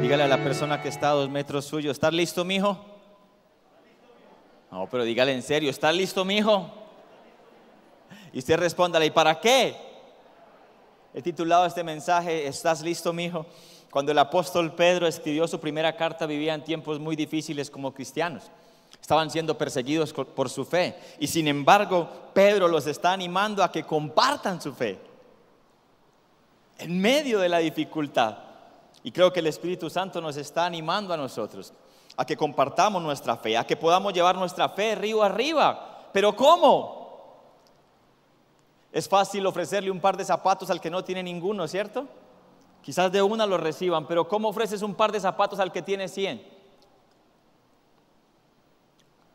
Dígale a la persona que está a dos metros suyo, ¿estás listo, mijo? No, pero dígale en serio, ¿estás listo, mijo? Y usted respóndale, ¿y para qué? He titulado este mensaje, ¿estás listo, mijo? Cuando el apóstol Pedro escribió su primera carta, vivían tiempos muy difíciles como cristianos. Estaban siendo perseguidos por su fe. Y sin embargo, Pedro los está animando a que compartan su fe. En medio de la dificultad. Y creo que el Espíritu Santo nos está animando a nosotros a que compartamos nuestra fe, a que podamos llevar nuestra fe río arriba. Pero ¿cómo? Es fácil ofrecerle un par de zapatos al que no tiene ninguno, ¿cierto? Quizás de una lo reciban, pero ¿cómo ofreces un par de zapatos al que tiene 100?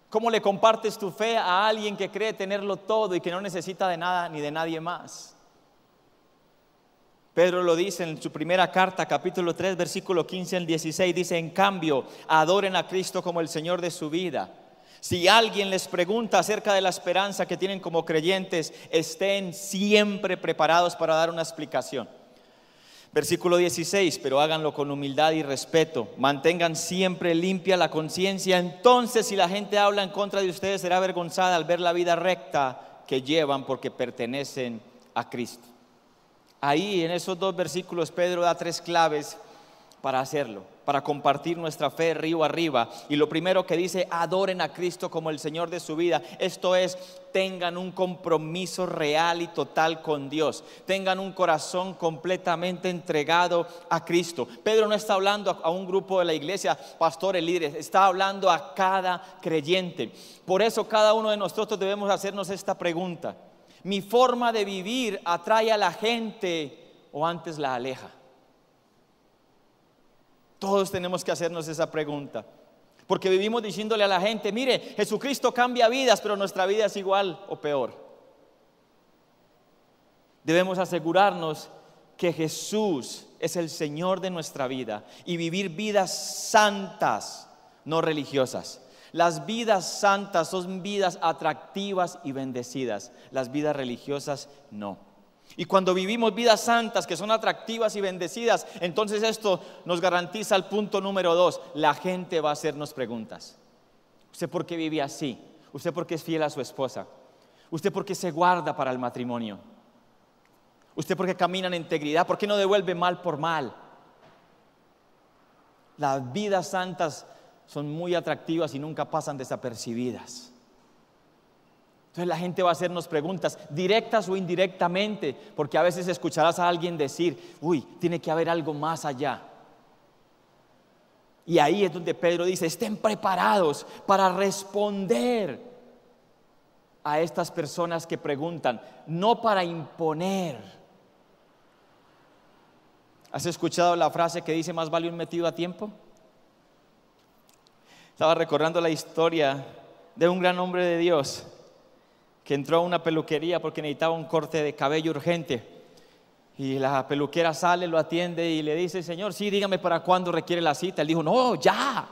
¿Cómo le compartes tu fe a alguien que cree tenerlo todo y que no necesita de nada ni de nadie más? Pedro lo dice en su primera carta, capítulo 3, versículo 15 al 16, dice, en cambio, adoren a Cristo como el Señor de su vida. Si alguien les pregunta acerca de la esperanza que tienen como creyentes, estén siempre preparados para dar una explicación. Versículo 16, pero háganlo con humildad y respeto. Mantengan siempre limpia la conciencia. Entonces, si la gente habla en contra de ustedes, será avergonzada al ver la vida recta que llevan porque pertenecen a Cristo. Ahí, en esos dos versículos, Pedro da tres claves para hacerlo, para compartir nuestra fe río arriba. Y lo primero que dice, adoren a Cristo como el Señor de su vida. Esto es, tengan un compromiso real y total con Dios. Tengan un corazón completamente entregado a Cristo. Pedro no está hablando a un grupo de la iglesia, pastores, líderes, está hablando a cada creyente. Por eso cada uno de nosotros debemos hacernos esta pregunta. ¿Mi forma de vivir atrae a la gente o antes la aleja? Todos tenemos que hacernos esa pregunta. Porque vivimos diciéndole a la gente, mire, Jesucristo cambia vidas, pero nuestra vida es igual o peor. Debemos asegurarnos que Jesús es el Señor de nuestra vida y vivir vidas santas, no religiosas. Las vidas santas son vidas atractivas y bendecidas, las vidas religiosas no. Y cuando vivimos vidas santas que son atractivas y bendecidas, entonces esto nos garantiza el punto número dos. La gente va a hacernos preguntas. ¿Usted por qué vive así? ¿Usted por qué es fiel a su esposa? ¿Usted por qué se guarda para el matrimonio? ¿Usted por qué camina en integridad? ¿Por qué no devuelve mal por mal? Las vidas santas son muy atractivas y nunca pasan desapercibidas. Entonces la gente va a hacernos preguntas directas o indirectamente, porque a veces escucharás a alguien decir, uy, tiene que haber algo más allá. Y ahí es donde Pedro dice, estén preparados para responder a estas personas que preguntan, no para imponer. ¿Has escuchado la frase que dice, más vale un metido a tiempo? Estaba recordando la historia de un gran hombre de Dios que entró a una peluquería porque necesitaba un corte de cabello urgente. Y la peluquera sale, lo atiende y le dice, Señor, sí, dígame para cuándo requiere la cita. Él dijo, no, ya.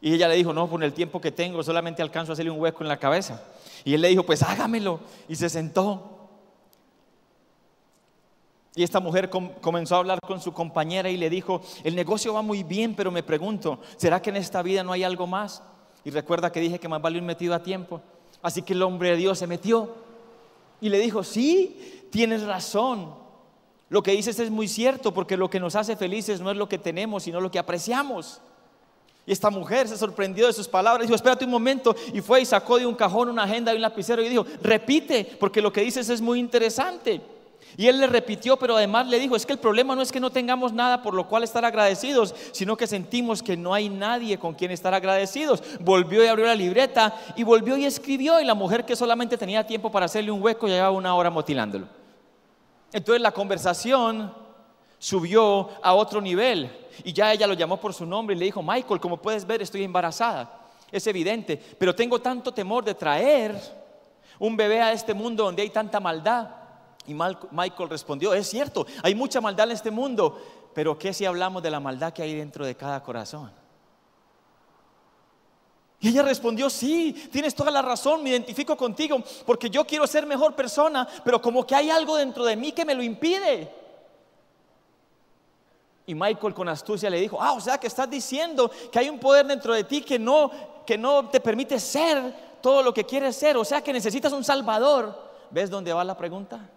Y ella le dijo, no, con el tiempo que tengo solamente alcanzo a hacerle un hueco en la cabeza. Y él le dijo, pues hágamelo. Y se sentó. Y esta mujer comenzó a hablar con su compañera y le dijo, el negocio va muy bien, pero me pregunto, ¿será que en esta vida no hay algo más? Y recuerda que dije que más vale un metido a tiempo. Así que el hombre de Dios se metió y le dijo, sí, tienes razón. Lo que dices es muy cierto porque lo que nos hace felices no es lo que tenemos, sino lo que apreciamos. Y esta mujer se sorprendió de sus palabras, dijo, espérate un momento, y fue y sacó de un cajón una agenda y un lapicero y dijo, repite, porque lo que dices es muy interesante. Y él le repitió, pero además le dijo, es que el problema no es que no tengamos nada por lo cual estar agradecidos, sino que sentimos que no hay nadie con quien estar agradecidos. Volvió y abrió la libreta y volvió y escribió y la mujer que solamente tenía tiempo para hacerle un hueco llevaba una hora motilándolo. Entonces la conversación subió a otro nivel y ya ella lo llamó por su nombre y le dijo, Michael, como puedes ver estoy embarazada. Es evidente, pero tengo tanto temor de traer un bebé a este mundo donde hay tanta maldad y Michael respondió, es cierto, hay mucha maldad en este mundo, pero ¿qué si hablamos de la maldad que hay dentro de cada corazón? Y ella respondió, sí, tienes toda la razón, me identifico contigo, porque yo quiero ser mejor persona, pero como que hay algo dentro de mí que me lo impide. Y Michael con astucia le dijo, ah, o sea que estás diciendo que hay un poder dentro de ti que no, que no te permite ser todo lo que quieres ser, o sea que necesitas un salvador. ¿Ves dónde va la pregunta?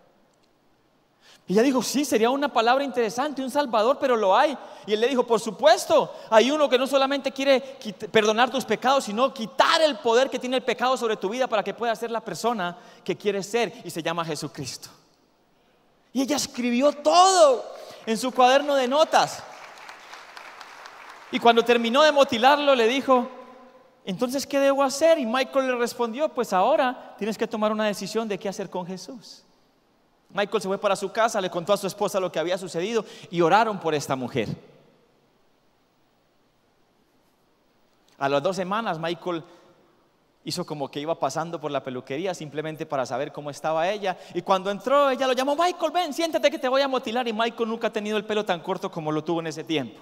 Y ella dijo, sí, sería una palabra interesante, un salvador, pero lo hay. Y él le dijo, por supuesto, hay uno que no solamente quiere perdonar tus pecados, sino quitar el poder que tiene el pecado sobre tu vida para que puedas ser la persona que quieres ser y se llama Jesucristo. Y ella escribió todo en su cuaderno de notas. Y cuando terminó de motilarlo, le dijo, entonces, ¿qué debo hacer? Y Michael le respondió, pues ahora tienes que tomar una decisión de qué hacer con Jesús. Michael se fue para su casa, le contó a su esposa lo que había sucedido y oraron por esta mujer. A las dos semanas Michael hizo como que iba pasando por la peluquería simplemente para saber cómo estaba ella. Y cuando entró, ella lo llamó, Michael, ven, siéntate que te voy a motilar. Y Michael nunca ha tenido el pelo tan corto como lo tuvo en ese tiempo.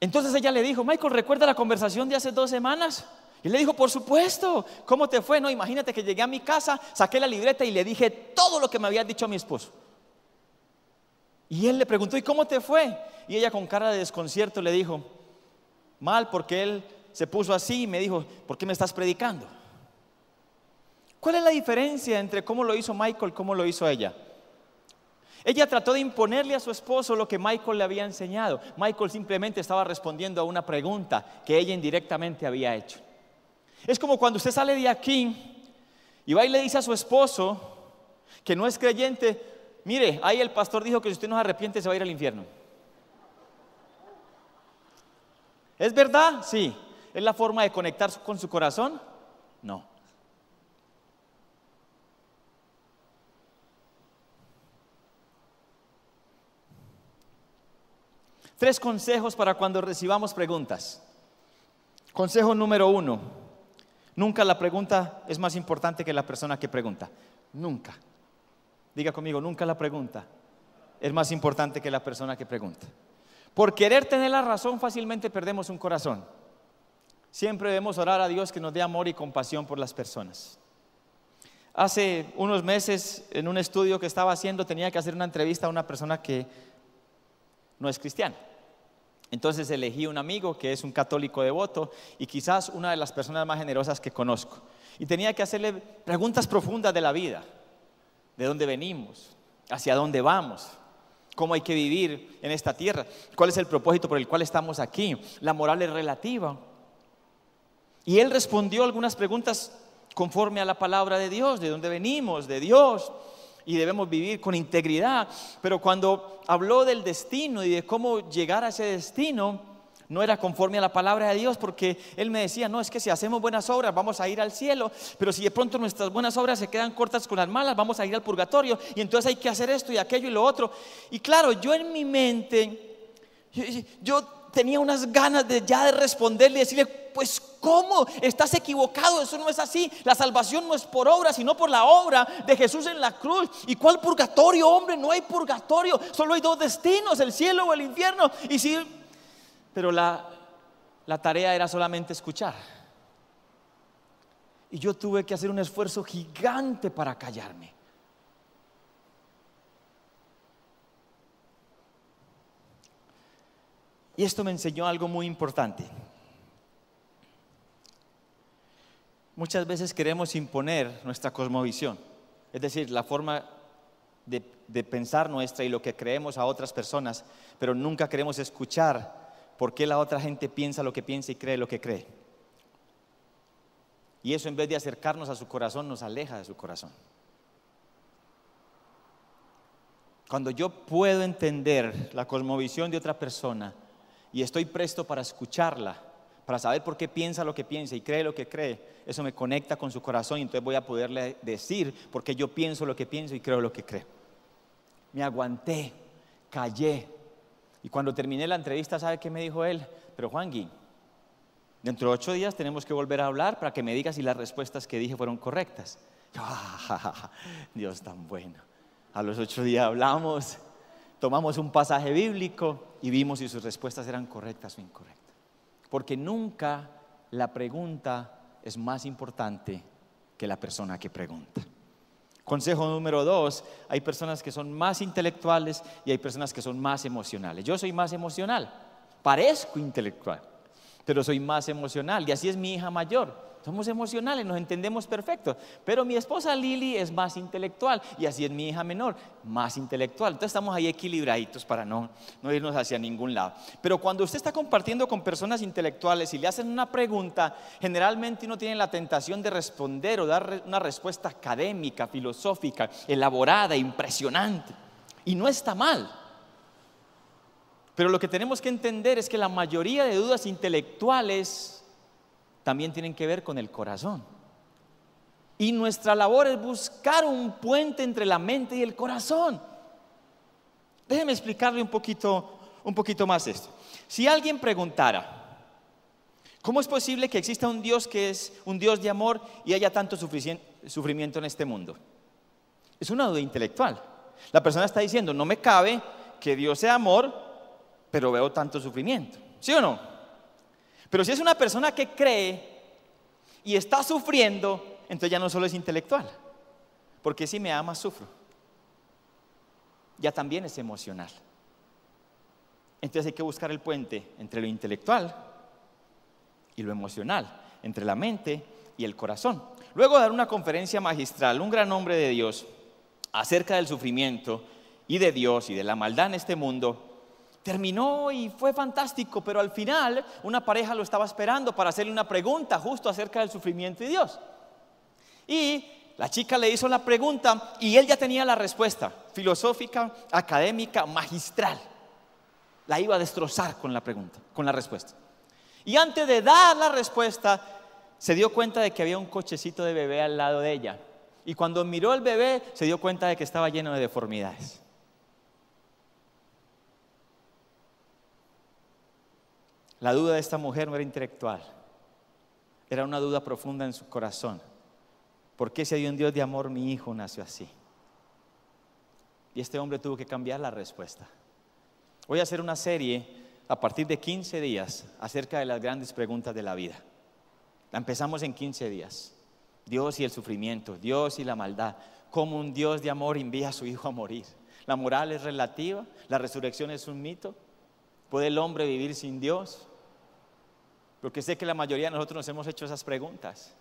Entonces ella le dijo, Michael, ¿recuerda la conversación de hace dos semanas? Y le dijo, por supuesto, ¿cómo te fue? No, imagínate que llegué a mi casa, saqué la libreta y le dije todo lo que me había dicho a mi esposo. Y él le preguntó, ¿y cómo te fue? Y ella con cara de desconcierto le dijo, mal porque él se puso así y me dijo, ¿por qué me estás predicando? ¿Cuál es la diferencia entre cómo lo hizo Michael y cómo lo hizo ella? Ella trató de imponerle a su esposo lo que Michael le había enseñado. Michael simplemente estaba respondiendo a una pregunta que ella indirectamente había hecho. Es como cuando usted sale de aquí y va y le dice a su esposo que no es creyente, mire, ahí el pastor dijo que si usted no se arrepiente se va a ir al infierno. ¿Es verdad? Sí. ¿Es la forma de conectar con su corazón? No. Tres consejos para cuando recibamos preguntas. Consejo número uno. Nunca la pregunta es más importante que la persona que pregunta. Nunca. Diga conmigo, nunca la pregunta es más importante que la persona que pregunta. Por querer tener la razón fácilmente perdemos un corazón. Siempre debemos orar a Dios que nos dé amor y compasión por las personas. Hace unos meses, en un estudio que estaba haciendo, tenía que hacer una entrevista a una persona que no es cristiana. Entonces elegí un amigo que es un católico devoto y quizás una de las personas más generosas que conozco. Y tenía que hacerle preguntas profundas de la vida, de dónde venimos, hacia dónde vamos, cómo hay que vivir en esta tierra, cuál es el propósito por el cual estamos aquí, la moral es relativa. Y él respondió algunas preguntas conforme a la palabra de Dios, de dónde venimos, de Dios, y debemos vivir con integridad. Pero cuando habló del destino y de cómo llegar a ese destino, no era conforme a la palabra de Dios, porque Él me decía, no, es que si hacemos buenas obras vamos a ir al cielo, pero si de pronto nuestras buenas obras se quedan cortas con las malas, vamos a ir al purgatorio, y entonces hay que hacer esto y aquello y lo otro. Y claro, yo en mi mente, yo, tenía unas ganas de ya de responderle y decirle, pues ¿cómo? Estás equivocado, eso no es así. La salvación no es por obra, sino por la obra de Jesús en la cruz. ¿Y cuál purgatorio, hombre? No hay purgatorio, solo hay dos destinos, el cielo o el infierno. Y sí, pero la, la tarea era solamente escuchar. Y yo tuve que hacer un esfuerzo gigante para callarme. Y esto me enseñó algo muy importante. Muchas veces queremos imponer nuestra cosmovisión, es decir, la forma de, pensar nuestra y lo que creemos a otras personas, pero nunca queremos escuchar por qué la otra gente piensa lo que piensa y cree lo que cree. Y eso en vez de acercarnos a su corazón, nos aleja de su corazón. Cuando yo puedo entender la cosmovisión de otra persona, y estoy presto para escucharla, para saber por qué piensa lo que piensa y cree lo que cree, eso me conecta con su corazón y entonces voy a poderle decir por qué yo pienso lo que pienso y creo lo que creo. Me aguanté, callé. Y cuando terminé la entrevista, ¿sabe qué me dijo él? Pero Juan Gui, dentro de ocho días tenemos que volver a hablar para que me digas si las respuestas que dije fueron correctas. Dios tan bueno. A los ocho días hablamos tomamos un pasaje bíblico y vimos si sus respuestas eran correctas o incorrectas. Porque nunca la pregunta es más importante que la persona que pregunta. Consejo número dos, hay personas que son más intelectuales y hay personas que son más emocionales. Yo soy más emocional, parezco intelectual, pero soy más emocional y así es mi hija mayor. Somos emocionales, nos entendemos perfecto. Pero mi esposa Lili es más intelectual y así es mi hija menor, más intelectual. Entonces estamos ahí equilibraditos para no, no irnos hacia ningún lado. Pero cuando usted está compartiendo con personas intelectuales y le hacen una pregunta, generalmente uno tiene la tentación de responder o dar una respuesta académica, filosófica, elaborada, impresionante. Y no está mal. Pero lo que tenemos que entender es que la mayoría de dudas intelectuales también tienen que ver con el corazón. Y nuestra labor es buscar un puente entre la mente y el corazón. Déjeme explicarle un poquito, un poquito más esto. Si alguien preguntara, ¿cómo es posible que exista un Dios que es un Dios de amor y haya tanto sufrimiento en este mundo? Es una duda intelectual. La persona está diciendo, no me cabe que Dios sea amor, pero veo tanto sufrimiento. ¿Sí o no? Pero si es una persona que cree y está sufriendo, entonces ya no solo es intelectual, porque si me ama, sufro. Ya también es emocional. Entonces hay que buscar el puente entre lo intelectual y lo emocional, entre la mente y el corazón. Luego dar una conferencia magistral, un gran hombre de Dios, acerca del sufrimiento y de Dios y de la maldad en este mundo, terminó y fue fantástico, pero al final una pareja lo estaba esperando para hacerle una pregunta justo acerca del sufrimiento de Dios. Y la chica le hizo la pregunta y él ya tenía la respuesta, filosófica, académica, magistral. La iba a destrozar con la pregunta, con la respuesta. Y antes de dar la respuesta, se dio cuenta de que había un cochecito de bebé al lado de ella. Y cuando miró al bebé, se dio cuenta de que estaba lleno de deformidades. La duda de esta mujer no era intelectual, era una duda profunda en su corazón. ¿Por qué si hay un Dios de amor mi hijo nació así? Y este hombre tuvo que cambiar la respuesta. Voy a hacer una serie a partir de 15 días acerca de las grandes preguntas de la vida. La empezamos en 15 días. Dios y el sufrimiento, Dios y la maldad. Cómo un Dios de amor envía a su hijo a morir. La moral es relativa, la resurrección es un mito, ¿Puede el hombre vivir sin Dios? Porque sé que la mayoría de nosotros nos hemos hecho esas preguntas.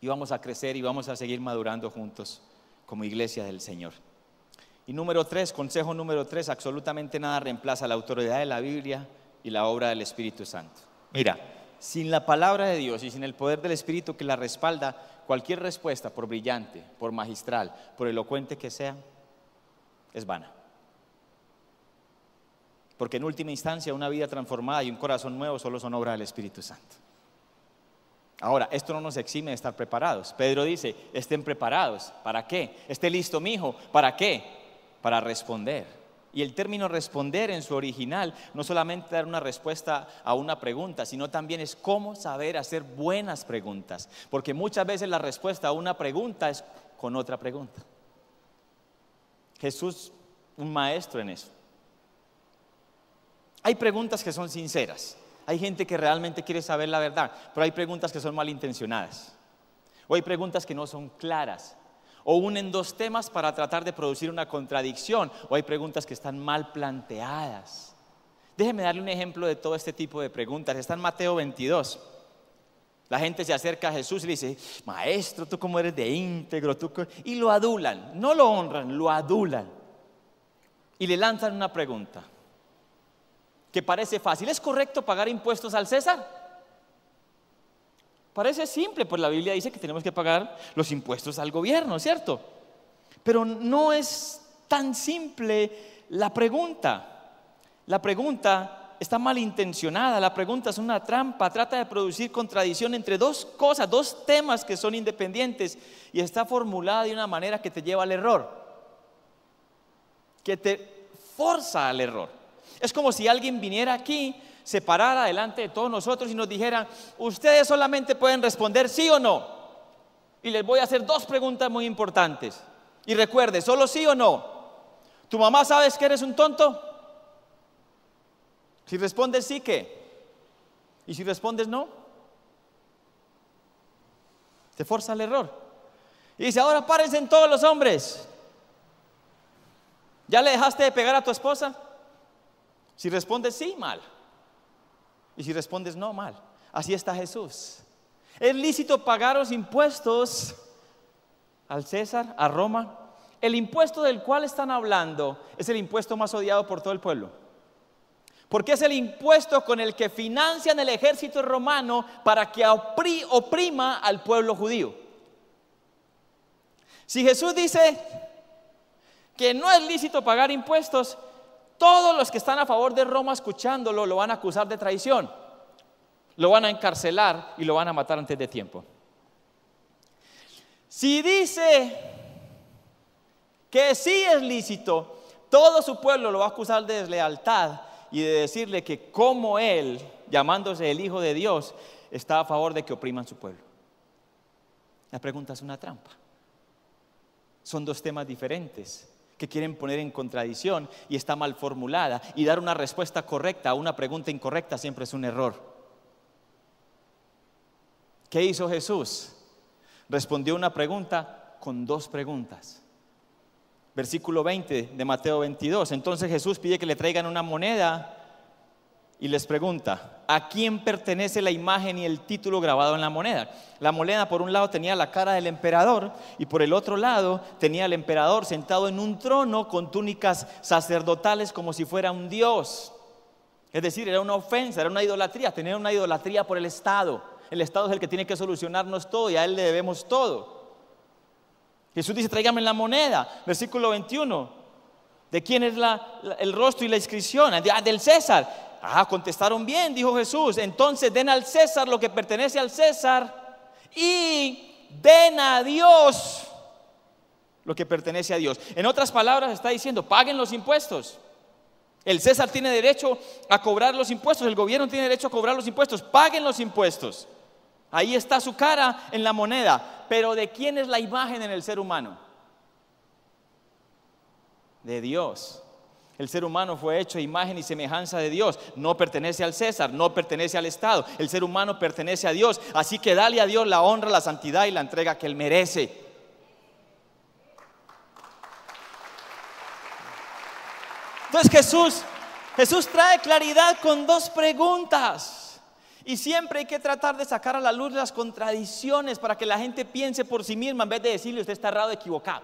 Y vamos a crecer y vamos a seguir madurando juntos como iglesia del Señor. Y número tres, consejo número tres, absolutamente nada reemplaza la autoridad de la Biblia y la obra del Espíritu Santo. Mira, sin la palabra de Dios y sin el poder del Espíritu que la respalda, cualquier respuesta, por brillante, por magistral, por elocuente que sea, es vana. Porque en última instancia una vida transformada y un corazón nuevo solo son obra del Espíritu Santo. Ahora, esto no nos exime de estar preparados. Pedro dice, estén preparados. ¿Para qué? Esté listo, mi hijo. ¿Para qué? Para responder. Y el término responder en su original no solamente dar una respuesta a una pregunta, sino también es cómo saber hacer buenas preguntas. Porque muchas veces la respuesta a una pregunta es con otra pregunta. Jesús, un maestro en eso. Hay preguntas que son sinceras. Hay gente que realmente quiere saber la verdad, pero hay preguntas que son malintencionadas. O hay preguntas que no son claras. O unen dos temas para tratar de producir una contradicción. O hay preguntas que están mal planteadas. Déjeme darle un ejemplo de todo este tipo de preguntas. Está en Mateo 22. La gente se acerca a Jesús y le dice, maestro, tú cómo eres de íntegro, tú y lo adulan, no lo honran, lo adulan. Y le lanzan una pregunta que parece fácil. ¿Es correcto pagar impuestos al César? Parece simple, pues la Biblia dice que tenemos que pagar los impuestos al gobierno, ¿cierto? Pero no es tan simple la pregunta. La pregunta está malintencionada, la pregunta es una trampa, trata de producir contradicción entre dos cosas, dos temas que son independientes y está formulada de una manera que te lleva al error, que te forza al error. Es como si alguien viniera aquí, se parara delante de todos nosotros y nos dijera, ustedes solamente pueden responder sí o no. Y les voy a hacer dos preguntas muy importantes. Y recuerde, solo sí o no. ¿Tu mamá sabes que eres un tonto? Si respondes sí, ¿qué? ¿Y si respondes no? Se forza el error. Y dice, ahora párense en todos los hombres. ¿Ya le dejaste de pegar a tu esposa? Si respondes sí, mal. Y si respondes no, mal. Así está Jesús. ¿Es lícito pagar los impuestos al César, a Roma? El impuesto del cual están hablando es el impuesto más odiado por todo el pueblo. Porque es el impuesto con el que financian el ejército romano para que oprima al pueblo judío. Si Jesús dice que no es lícito pagar impuestos, todos los que están a favor de Roma escuchándolo lo van a acusar de traición, lo van a encarcelar y lo van a matar antes de tiempo. Si dice que sí es lícito, todo su pueblo lo va a acusar de deslealtad y de decirle que como él, llamándose el Hijo de Dios, está a favor de que opriman su pueblo. La pregunta es una trampa. Son dos temas diferentes que quieren poner en contradicción y está mal formulada. Y dar una respuesta correcta a una pregunta incorrecta siempre es un error. ¿Qué hizo Jesús? Respondió una pregunta con dos preguntas. Versículo 20 de Mateo 22. Entonces Jesús pide que le traigan una moneda y les pregunta, ¿a quién pertenece la imagen y el título grabado en la moneda? La moneda por un lado tenía la cara del emperador y por el otro lado tenía el emperador sentado en un trono con túnicas sacerdotales como si fuera un dios. Es decir, era una ofensa, era una idolatría, tener una idolatría por el Estado. El Estado es el que tiene que solucionarnos todo y a él le debemos todo. Jesús dice, tráigame la moneda, versículo 21. ¿De quién es el rostro y la inscripción? Ah, del César. Ah, contestaron bien, dijo Jesús. Entonces den al César lo que pertenece al César y den a Dios lo que pertenece a Dios. En otras palabras, está diciendo, paguen los impuestos. El César tiene derecho a cobrar los impuestos, el gobierno tiene derecho a cobrar los impuestos, paguen los impuestos. Ahí está su cara en la moneda. Pero ¿de quién es la imagen en el ser humano? De Dios. El ser humano fue hecho imagen y semejanza de Dios. No pertenece al César, no pertenece al Estado. El ser humano pertenece a Dios. Así que dale a Dios la honra, la santidad y la entrega que Él merece. Entonces Jesús, Jesús trae claridad con dos preguntas. Y siempre hay que tratar de sacar a la luz las contradicciones para que la gente piense por sí misma en vez de decirle usted está errado, equivocado.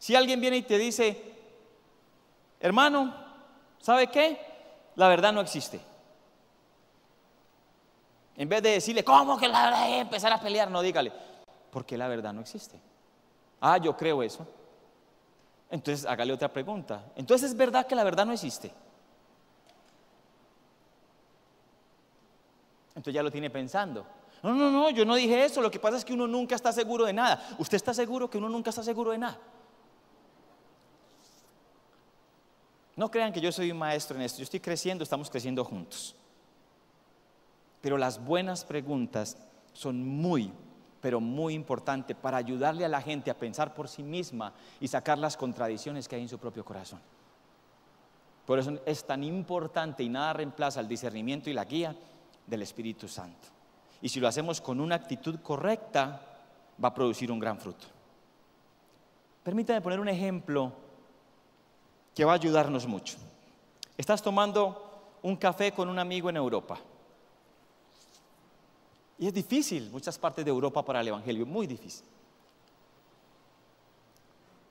Si alguien viene y te dice, Hermano, ¿sabe qué? La verdad no existe. En vez de decirle, ¿cómo que la verdad es empezar a pelear? No, dígale, porque la verdad no existe. Ah, yo creo eso. Entonces hágale otra pregunta. Entonces es verdad que la verdad no existe. Entonces ya lo tiene pensando. No, no, no, yo no dije eso. Lo que pasa es que uno nunca está seguro de nada. ¿Usted está seguro que uno nunca está seguro de nada? No crean que yo soy un maestro en esto, yo estoy creciendo, estamos creciendo juntos. Pero las buenas preguntas son muy, pero muy importantes para ayudarle a la gente a pensar por sí misma y sacar las contradicciones que hay en su propio corazón. Por eso es tan importante y nada reemplaza el discernimiento y la guía del Espíritu Santo. Y si lo hacemos con una actitud correcta, va a producir un gran fruto. Permítame poner un ejemplo que va a ayudarnos mucho. Estás tomando un café con un amigo en Europa. Y es difícil muchas partes de Europa para el Evangelio, muy difícil.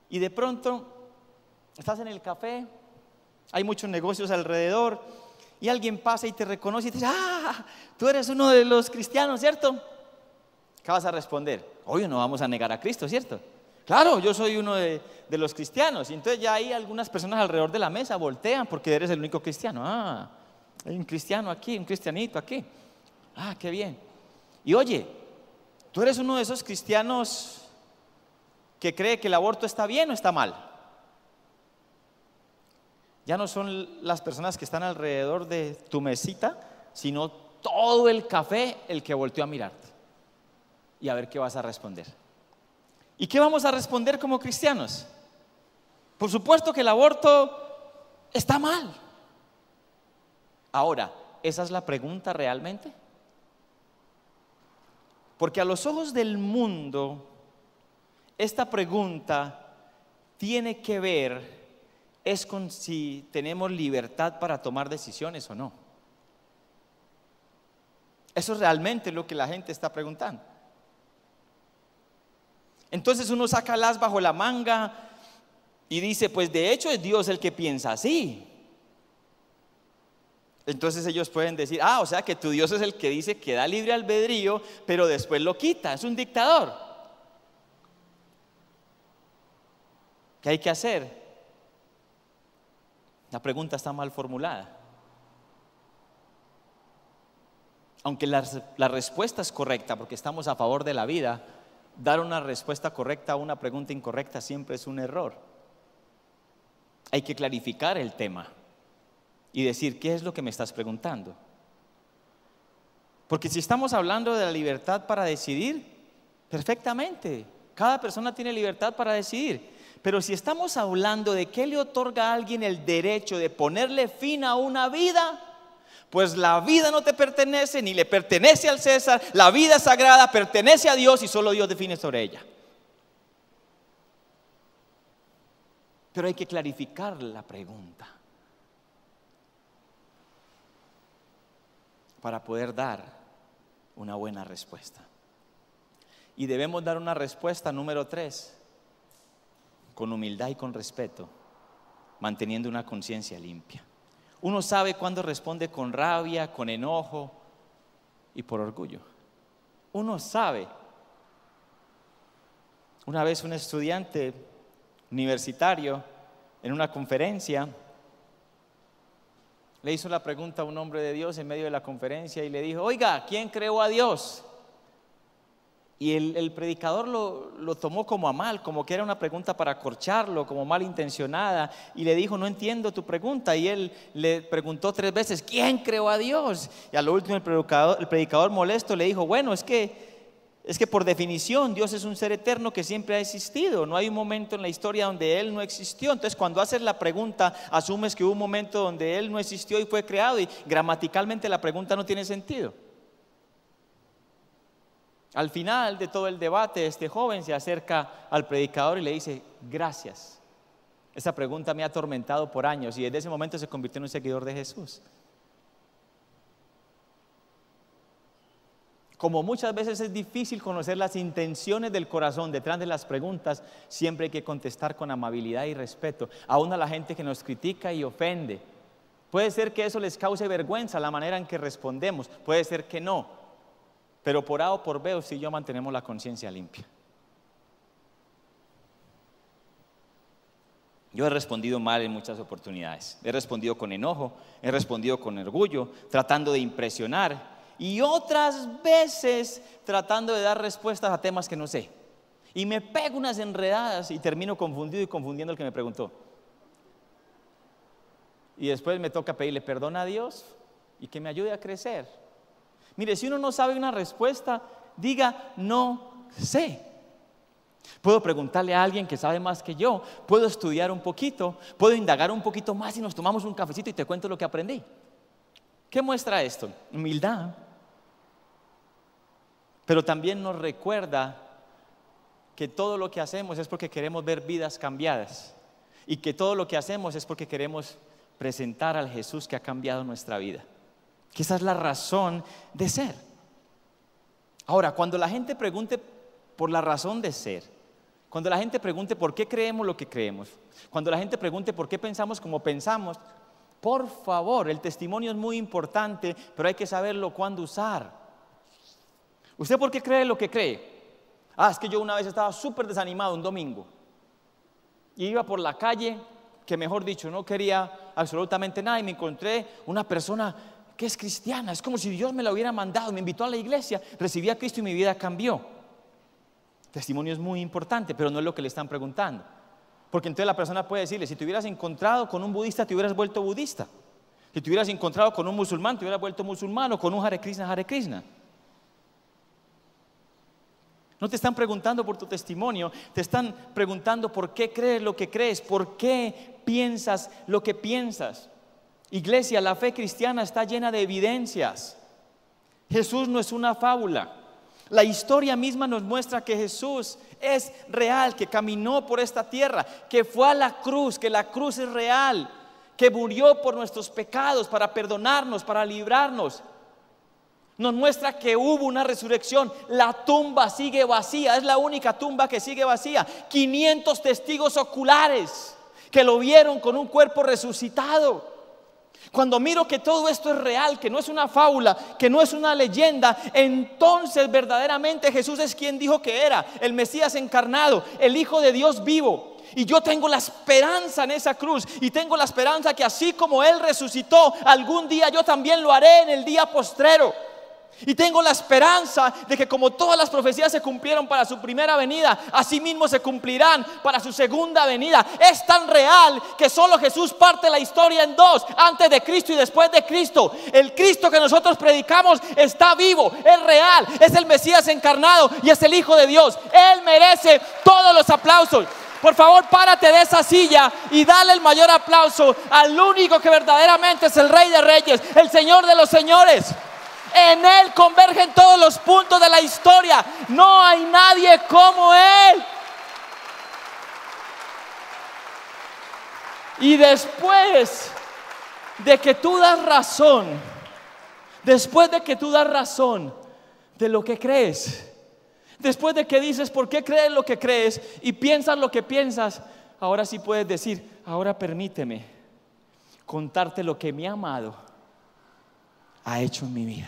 Y de pronto estás en el café, hay muchos negocios alrededor y alguien pasa y te reconoce y te dice, ah, tú eres uno de los cristianos, ¿cierto? ¿Qué vas a responder? Hoy no vamos a negar a Cristo, ¿cierto? Claro, yo soy uno de, los cristianos. Y entonces ya hay algunas personas alrededor de la mesa voltean porque eres el único cristiano. Ah, hay un cristiano aquí, un cristianito aquí. Ah, qué bien. Y oye, tú eres uno de esos cristianos que cree que el aborto está bien o está mal. Ya no son las personas que están alrededor de tu mesita, sino todo el café el que volteó a mirarte. Y a ver qué vas a responder. ¿Y qué vamos a responder como cristianos? Por supuesto que el aborto está mal. Ahora, ¿esa es la pregunta realmente? Porque a los ojos del mundo, esta pregunta tiene que ver es con si tenemos libertad para tomar decisiones o no. Eso es realmente lo que la gente está preguntando. Entonces uno saca las bajo la manga y dice, pues de hecho es Dios el que piensa así. Entonces ellos pueden decir, ah, o sea que tu Dios es el que dice que da libre albedrío, pero después lo quita, es un dictador. ¿Qué hay que hacer? La pregunta está mal formulada. Aunque la, la, respuesta es correcta, porque estamos a favor de la vida, dar una respuesta correcta a una pregunta incorrecta siempre es un error. Hay que clarificar el tema y decir, ¿qué es lo que me estás preguntando? Porque si estamos hablando de la libertad para decidir, perfectamente, cada persona tiene libertad para decidir. Pero si estamos hablando de qué le otorga a alguien el derecho de ponerle fin a una vida, pues la vida no te pertenece ni le pertenece al César, la vida sagrada pertenece a Dios y solo Dios define sobre ella. Pero hay que clarificar la pregunta. para poder dar una buena respuesta. Y debemos dar una respuesta número tres, con humildad y con respeto, manteniendo una conciencia limpia. Uno sabe cuándo responde con rabia, con enojo y por orgullo. Uno sabe. Una vez un estudiante universitario en una conferencia le hizo la pregunta a un hombre de Dios en medio de la conferencia y le dijo, oiga, ¿quién creó a Dios? Y el, predicador lo, tomó como a mal, como que era una pregunta para acorcharlo, como malintencionada, y le dijo, no entiendo tu pregunta. Y él le preguntó tres veces, ¿quién creó a Dios? Y a lo último el predicador, el predicador molesto le dijo, bueno, es que es que por definición Dios es un ser eterno que siempre ha existido. No hay un momento en la historia donde Él no existió. Entonces cuando haces la pregunta, asumes que hubo un momento donde Él no existió y fue creado y gramaticalmente la pregunta no tiene sentido. Al final de todo el debate, este joven se acerca al predicador y le dice, gracias. Esa pregunta me ha atormentado por años y desde ese momento se convirtió en un seguidor de Jesús. Como muchas veces es difícil conocer las intenciones del corazón detrás de las preguntas, siempre hay que contestar con amabilidad y respeto, aún a la gente que nos critica y ofende. Puede ser que eso les cause vergüenza la manera en que respondemos, puede ser que no, pero por A o por B, si yo mantenemos la conciencia limpia. Yo he respondido mal en muchas oportunidades. He respondido con enojo, he respondido con orgullo, tratando de impresionar, y otras veces tratando de dar respuestas a temas que no sé. Y me pego unas enredadas y termino confundido y confundiendo al que me preguntó. Y después me toca pedirle perdón a Dios y que me ayude a crecer. Mire, si uno no sabe una respuesta, diga no sé. Puedo preguntarle a alguien que sabe más que yo, puedo estudiar un poquito, puedo indagar un poquito más y nos tomamos un cafecito y te cuento lo que aprendí. ¿Qué muestra esto? Humildad. Pero también nos recuerda que todo lo que hacemos es porque queremos ver vidas cambiadas y que todo lo que hacemos es porque queremos presentar al Jesús que ha cambiado nuestra vida. Que esa es la razón de ser. Ahora, cuando la gente pregunte por la razón de ser, cuando la gente pregunte por qué creemos lo que creemos, cuando la gente pregunte por qué pensamos como pensamos, por favor, el testimonio es muy importante, pero hay que saberlo cuándo usar. ¿Usted por qué cree lo que cree? Ah, es que yo una vez estaba súper desanimado un domingo. Y iba por la calle, que mejor dicho, no quería absolutamente nada, y me encontré una persona que es cristiana. Es como si Dios me la hubiera mandado, me invitó a la iglesia, recibí a Cristo y mi vida cambió. Testimonio es muy importante, pero no es lo que le están preguntando. Porque entonces la persona puede decirle, si te hubieras encontrado con un budista, te hubieras vuelto budista. Si te hubieras encontrado con un musulmán, te hubieras vuelto musulmán o con un Hare Krishna, Hare Krishna. No te están preguntando por tu testimonio, te están preguntando por qué crees lo que crees, por qué piensas lo que piensas. Iglesia, la fe cristiana está llena de evidencias. Jesús no es una fábula. La historia misma nos muestra que Jesús es real, que caminó por esta tierra, que fue a la cruz, que la cruz es real, que murió por nuestros pecados para perdonarnos, para librarnos. Nos muestra que hubo una resurrección. La tumba sigue vacía, es la única tumba que sigue vacía. 500 testigos oculares que lo vieron con un cuerpo resucitado. Cuando miro que todo esto es real, que no es una fábula, que no es una leyenda, entonces verdaderamente Jesús es quien dijo que era, el Mesías encarnado, el Hijo de Dios vivo. Y yo tengo la esperanza en esa cruz y tengo la esperanza que así como Él resucitó, algún día yo también lo haré en el día postrero. Y tengo la esperanza de que como todas las profecías se cumplieron para su primera venida, así mismo se cumplirán para su segunda venida. Es tan real que solo Jesús parte la historia en dos, antes de Cristo y después de Cristo. El Cristo que nosotros predicamos está vivo, es real, es el Mesías encarnado y es el Hijo de Dios. Él merece todos los aplausos. Por favor, párate de esa silla y dale el mayor aplauso al único que verdaderamente es el Rey de Reyes, el Señor de los Señores. En Él convergen todos los puntos de la historia. No hay nadie como Él. Y después de que tú das razón, después de que tú das razón de lo que crees, después de que dices por qué crees lo que crees y piensas lo que piensas, ahora sí puedes decir, ahora permíteme contarte lo que mi amado ha hecho en mi vida.